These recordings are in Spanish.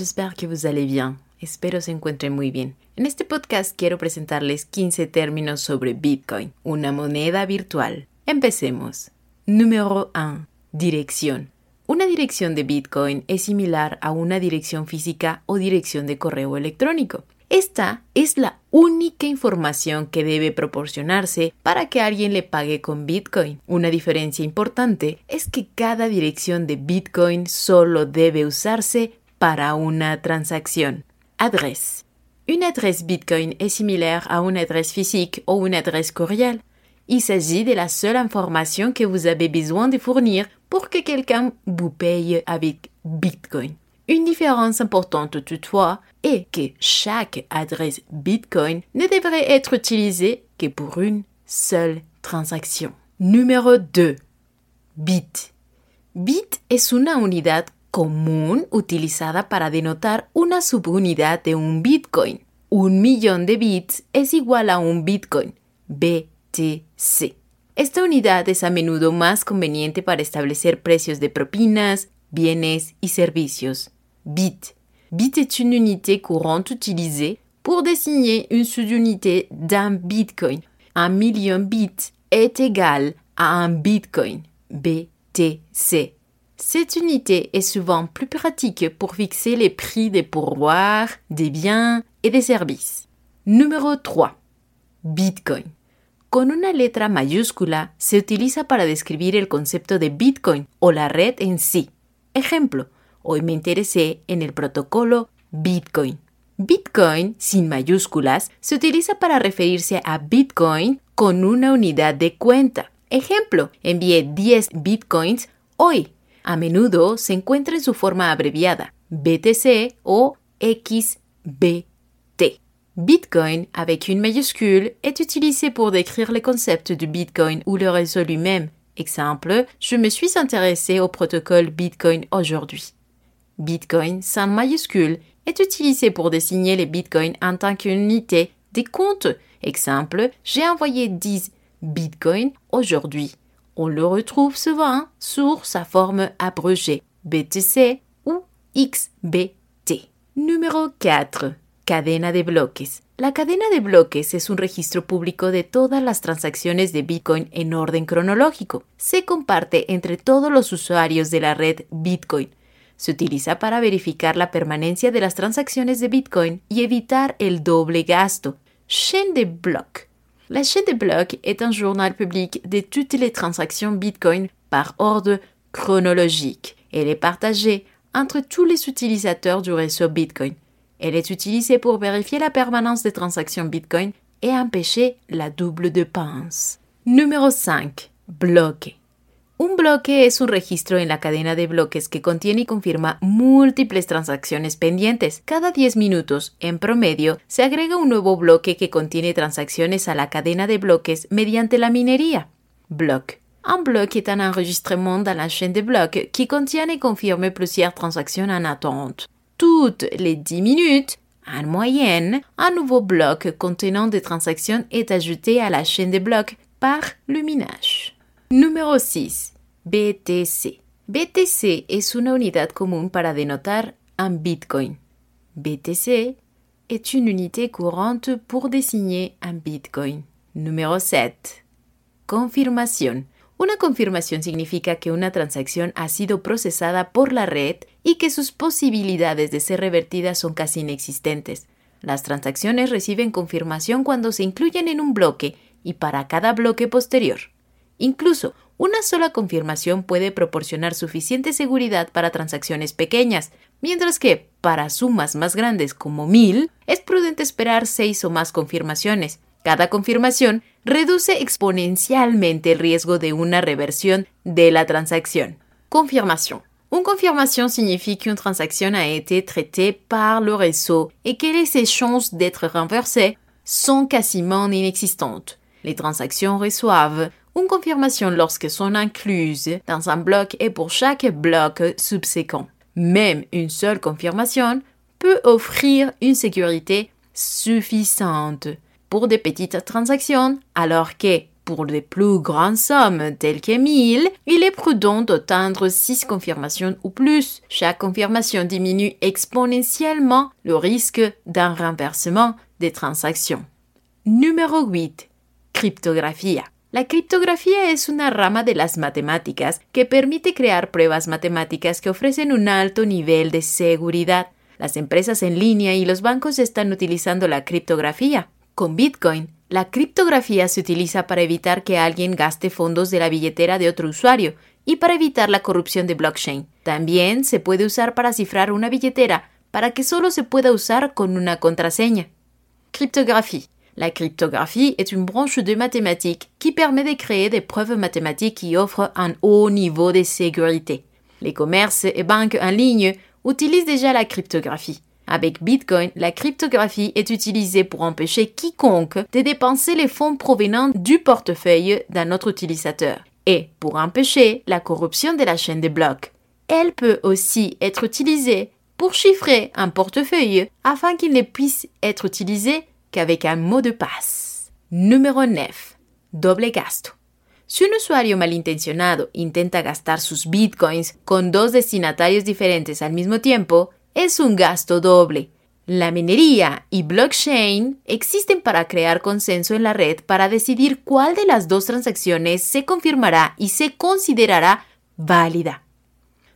j'espère que vous allez bien. Espero se encuentren muy bien. En este podcast quiero presentarles 15 términos sobre Bitcoin, una moneda virtual. Empecemos. Número 1. Dirección. Una dirección de Bitcoin es similar a una dirección física o dirección de correo electrónico. Esta es la única información que debe proporcionarse para que alguien le pague con Bitcoin. Una diferencia importante es que cada dirección de Bitcoin solo debe usarse para una transacción. Adresse. Une adresse Bitcoin est similaire à une adresse physique ou une adresse courriel. Il s'agit de la seule information que vous avez besoin de fournir pour que quelqu'un vous paye avec Bitcoin. Une différence importante toutefois est que chaque adresse Bitcoin ne devrait être utilisée que pour une seule transaction. Numéro 2. Bit. Bit es una unidad común utilizada para denotar una subunidad de un Bitcoin. Un millón de bits es igual a un Bitcoin, BTC. Esta unidad es a menudo más conveniente para establecer precios de propinas, bienes y servicios. Bit. Bit est une unité courante utilisée pour désigner une sous-unité d'un Bitcoin. Un million bits est égal à un Bitcoin, BTC. Cette unité est souvent plus pratique pour fixer les prix des pourboires, des biens et des services. Numéro 3. Bitcoin. Con una letra mayúscula se utiliza para describir el concepto de Bitcoin o la red en sí. Ejemplo, hoy me interesé en el protocolo Bitcoin. Bitcoin sin mayúsculas se utiliza para referirse a Bitcoin con una unidad de cuenta. Ejemplo, envié 10 Bitcoins hoy. A menudo se encuentra en su forma abreviada, BTC o XBT. Bitcoin avec une majuscule est utilisé pour décrire le concept du Bitcoin ou le réseau lui-même. Exemple, je me suis intéressé au protocole Bitcoin aujourd'hui. Bitcoin sans majuscule est utilisé pour désigner les bitcoins en tant qu'unité des comptes. Exemple, j'ai envoyé 10 bitcoins aujourd'hui. On le retrouve souvent sur sa forme abrégée BTC ou XBT. Numéro 4. Cadena de bloques. La cadena de bloques es un registro público de todas las transacciones de Bitcoin en orden cronológico. Se comparte entre todos los usuarios de la red Bitcoin. Se utiliza para verificar la permanencia de las transacciones de Bitcoin y evitar el doble gasto. Chaîne de blocs. La chaîne de blocs est un journal public de toutes les transactions Bitcoin par ordre chronologique. Elle est partagée entre tous les utilisateurs du réseau Bitcoin. Elle est utilisée pour vérifier la permanence des transactions Bitcoin et empêcher la double dépense. Numéro 5. Bloque. Un bloque es un registro en la cadena de bloques que contiene y confirma múltiples transacciones pendientes. Cada 10 minutos, en promedio, se agrega un nuevo bloque que contiene transacciones a la cadena de bloques mediante la minería. Bloc. Un bloc est un enregistrement dans la chaîne de blocs qui contient et confirme plusieurs transactions en attente. Toutes les 10 minutes, en moyenne, un nouveau bloc contenant des transactions est ajouté à la chaîne de blocs par le minage. Número 6. BTC. BTC es una unidad común para denotar un Bitcoin. BTC est une unité courante pour désigner un Bitcoin. Número 7. Confirmación. Una confirmación significa que una transacción ha sido procesada por la red y que sus posibilidades de ser revertidas son casi inexistentes. Las transacciones reciben confirmación cuando se incluyen en un bloque y para cada bloque posterior. Incluso una sola confirmación puede proporcionar suficiente seguridad para transacciones pequeñas, mientras que, para sumas más grandes como 1000, es prudente esperar seis o más confirmaciones. Cada confirmación reduce exponencialmente el riesgo de una reversión de la transacción. Confirmación. Une confirmation signifie qu'une transaction a été traitée par le réseau et que ses chances d'être renversée sont quasiment inexistantes. Les transactions reçoivent une confirmation lorsque sont incluses dans un bloc et pour chaque bloc subséquent. Même une seule confirmation peut offrir une sécurité suffisante pour des petites transactions, alors que pour les plus grandes sommes telles que 1000, il est prudent d'atteindre 6 confirmations ou plus. Chaque confirmation diminue exponentiellement le risque d'un renversement des transactions. Número 8. Criptografía. La criptografía es una rama de las matemáticas que permite crear pruebas matemáticas que ofrecen un alto nivel de seguridad. Las empresas en línea y los bancos están utilizando la criptografía. Con Bitcoin, la criptografía se utiliza para evitar que alguien gaste fondos de la billetera de otro usuario y para evitar la corrupción de blockchain. También se puede usar para cifrar una billetera para que solo se pueda usar con una contraseña. Cryptographie. La cryptographie est une branche de mathématiques qui permet de créer des preuves mathématiques qui offrent un haut niveau de sécurité. Les commerces et banques en ligne utilisent déjà la cryptographie. Avec Bitcoin, la cryptographie est utilisée pour empêcher quiconque de dépenser les fonds provenant du portefeuille d'un autre utilisateur et pour empêcher la corruption de la chaîne de blocs. Elle peut aussi être utilisée pour chiffrer un portefeuille afin qu'il ne puisse être utilisé qu'avec un mot de passe. Numéro 9. Doble gasto. Si un usuario malintencionado intenta gastar sus bitcoins con dos destinatarios diferentes al mismo tiempo, es un gasto doble. La minería y blockchain existen para crear consenso en la red para decidir cuál de las dos transacciones se confirmará y se considerará válida.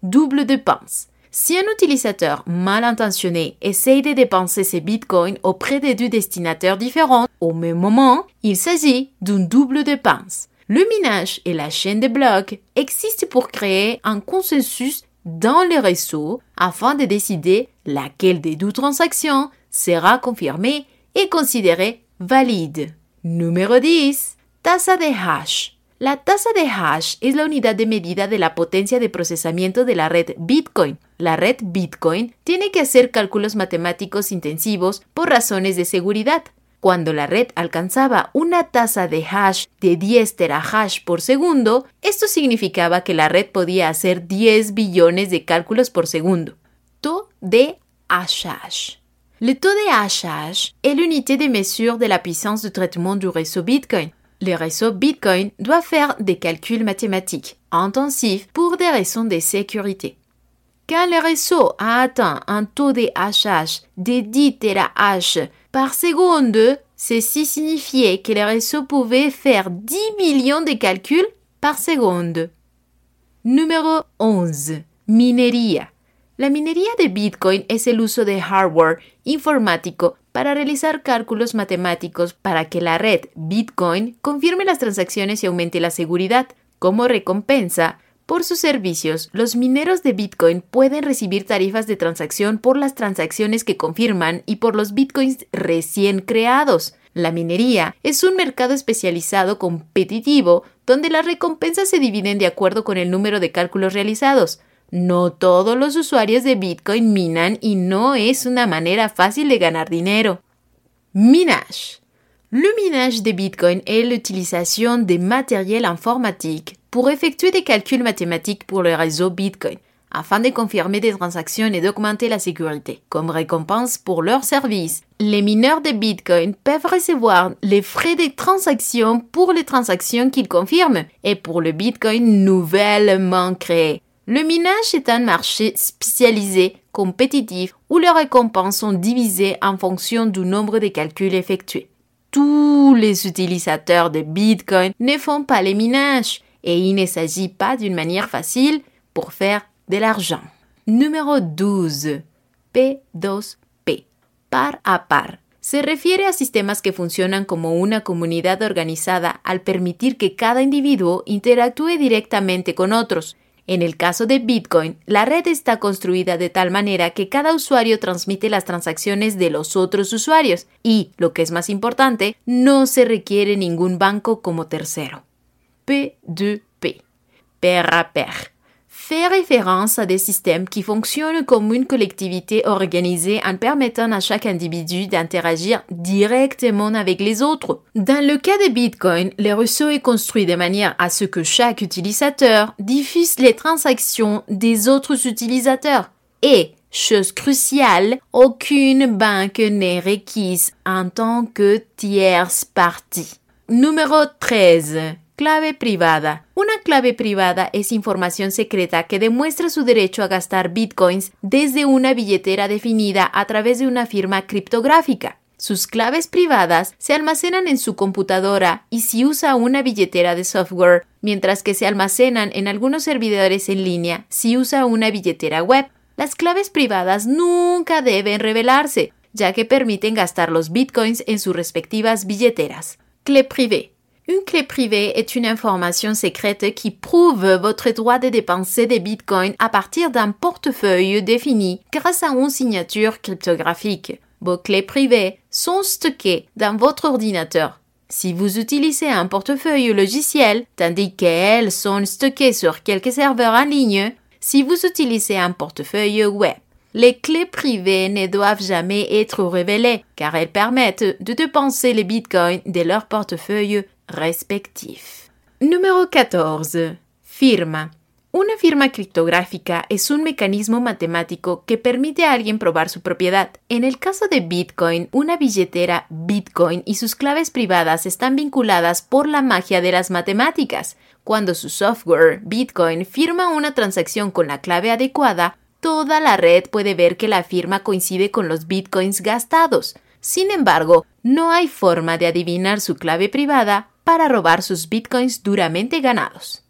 Double dépense. Si un utilisateur mal intentionné essaye de dépenser ses bitcoins auprès de deux destinataires différents au même moment, il s'agit d'une double dépense. Le minage et la chaîne de blocs existent pour créer un consensus dans le réseau afin de décider laquelle des deux transactions sera confirmée et considérée valide. Número 10. Tasa de hash. La tasa de hash es la unidad de medida de la potencia de procesamiento de la red Bitcoin. La red Bitcoin tiene que hacer cálculos matemáticos intensivos por razones de seguridad. Cuando la red alcanzaba una tasa de hash de 10 terahash por segundo, esto significaba que la red podía hacer 10 billones de cálculos por segundo. Taux de hashage. Le taux de hashage est l'unité de mesure de la puissance de traitement du réseau Bitcoin. Le réseau Bitcoin doit faire des calculs mathématiques intensifs pour des raisons de sécurité. Quand le réseau a atteint un taux de hashage de 10 terahash par seconde, ceci signifiait que le réseau pouvait faire 10 millions de calculs par seconde. Número 11. Minería. La minería de Bitcoin es el uso de hardware informático para realizar cálculos matemáticos para que la red Bitcoin confirme las transacciones y aumente la seguridad. Como recompensa, por sus servicios, los mineros de Bitcoin pueden recibir tarifas de transacción por las transacciones que confirman y por los Bitcoins recién creados. La minería es un mercado especializado competitivo donde las recompensas se dividen de acuerdo con el número de cálculos realizados. No todos los usuarios de Bitcoin minan y no es una manera fácil de ganar dinero. Minage. Le minage de Bitcoin est l'utilisation de matériel informatique pour effectuer des calculs mathématiques pour le réseau Bitcoin, afin de confirmer des transactions et d'augmenter la sécurité. Comme récompense pour leur service, les mineurs de Bitcoin peuvent recevoir les frais de transaction pour les transactions qu'ils confirment et pour le Bitcoin nouvellement créé. Le minage est un marché spécialisé, compétitif, où les récompenses sont divisées en fonction du nombre de calculs effectués. Tous les utilisateurs de Bitcoin ne font pas les minages et il ne s'agit pas d'une manière facile pour faire de l'argent. Numéro 12. P2P. Par a par. Se refiere a sistemas que funcionan como una comunidad organizada al permitir que cada individuo interactúe directamente con otros. En el caso de Bitcoin, la red está construida de tal manera que cada usuario transmite las transacciones de los otros usuarios y, lo que es más importante, no se requiere ningún banco como tercero. P2P. Pair à pair. Fait référence à des systèmes qui fonctionnent comme une collectivité organisée en permettant à chaque individu d'interagir directement avec les autres. Dans le cas de Bitcoin, le réseau est construit de manière à ce que chaque utilisateur diffuse les transactions des autres utilisateurs. Et, chose cruciale, aucune banque n'est requise en tant que tierce partie. Número 13. Clave privada. Una clave privada es información secreta que demuestra su derecho a gastar bitcoins desde una billetera definida a través de una firma criptográfica. Sus claves privadas se almacenan en su computadora y si usa una billetera de software, mientras que se almacenan en algunos servidores en línea si usa una billetera web. Las claves privadas nunca deben revelarse, ya que permiten gastar los bitcoins en sus respectivas billeteras. Clé privée. Une clé privée est une information secrète qui prouve votre droit de dépenser des bitcoins à partir d'un portefeuille défini grâce à une signature cryptographique. Vos clés privées sont stockées dans votre ordinateur. Si vous utilisez un portefeuille logiciel, tandis qu'elles sont stockées sur quelques serveurs en ligne, si vous utilisez un portefeuille web, les clés privées ne doivent jamais être révélées car elles permettent de dépenser les bitcoins de leur portefeuille respectif. Número 14. Firma. Una firma criptográfica es un mecanismo matemático que permite a alguien probar su propiedad. En el caso de Bitcoin, una billetera Bitcoin y sus claves privadas están vinculadas por la magia de las matemáticas. Cuando su software Bitcoin firma una transacción con la clave adecuada, toda la red puede ver que la firma coincide con los Bitcoins gastados. Sin embargo, no hay forma de adivinar su clave privada para robar sus Bitcoins duramente ganados.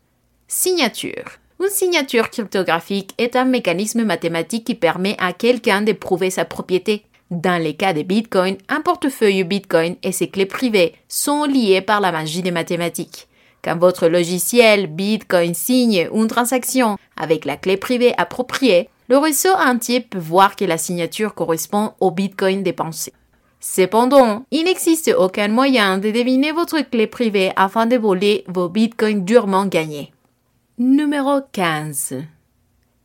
Signature. Une signature cryptographique est un mécanisme mathématique qui permet à quelqu'un de prouver sa propriété. Dans les cas de Bitcoin, un portefeuille Bitcoin et ses clés privées sont liés par la magie des mathématiques. Quand votre logiciel Bitcoin signe une transaction avec la clé privée appropriée, le réseau entier peut voir que la signature correspond au Bitcoin dépensé. Cependant, il n'existe aucun moyen de deviner votre clé privée afin de voler vos bitcoins durement gagnés. Número 15.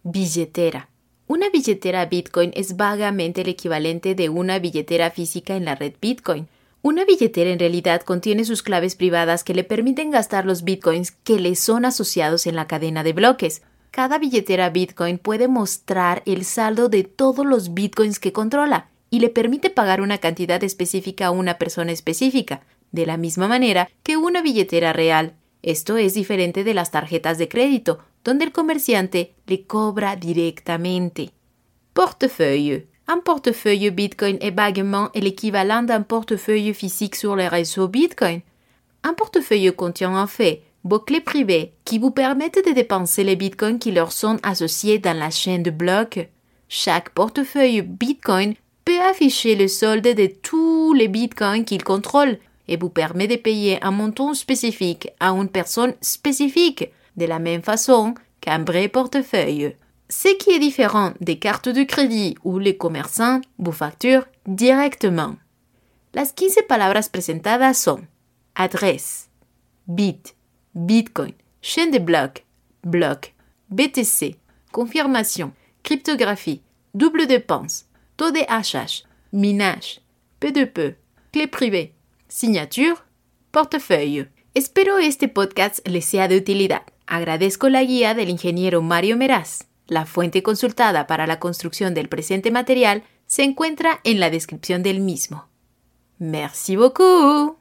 Billetera. Una billetera Bitcoin es vagamente el equivalente de una billetera física en la red Bitcoin. Una billetera en realidad contiene sus claves privadas que le permiten gastar los bitcoins que le son asociados en la cadena de bloques. Cada billetera Bitcoin puede mostrar el saldo de todos los bitcoins que controla y le permite pagar una cantidad específica a una persona específica, de la misma manera que una billetera real. Esto es diferente de las tarjetas de crédito, donde el comerciante le cobra directamente. Portefeuille. Un portefeuille Bitcoin est vaguement l'équivalent d'un portefeuille physique sur le réseau Bitcoin. Un portefeuille contient en fait vos clés privées qui vous permettent de dépenser les bitcoins qui leur sont associés dans la chaîne de blocs. Chaque portefeuille Bitcoin peut afficher le solde de tous les bitcoins qu'il contrôle et vous permet de payer un montant spécifique à une personne spécifique, de la même façon qu'un vrai portefeuille. Ce qui est différent des cartes de crédit où les commerçants vous facturent directement. Las 15 palabras presentadas son adresse, bit, bitcoin, chaîne de blocs, bloc, BTC, confirmation, cryptographie, double dépense, hachage, minage, P2P, clé privée, signature, portefeuille. Espero este podcast les sea de utilidad. Agradezco la guía del ingeniero Mario Meraz. La fuente consultada para la construcción del presente material se encuentra en la descripción del mismo. Merci beaucoup.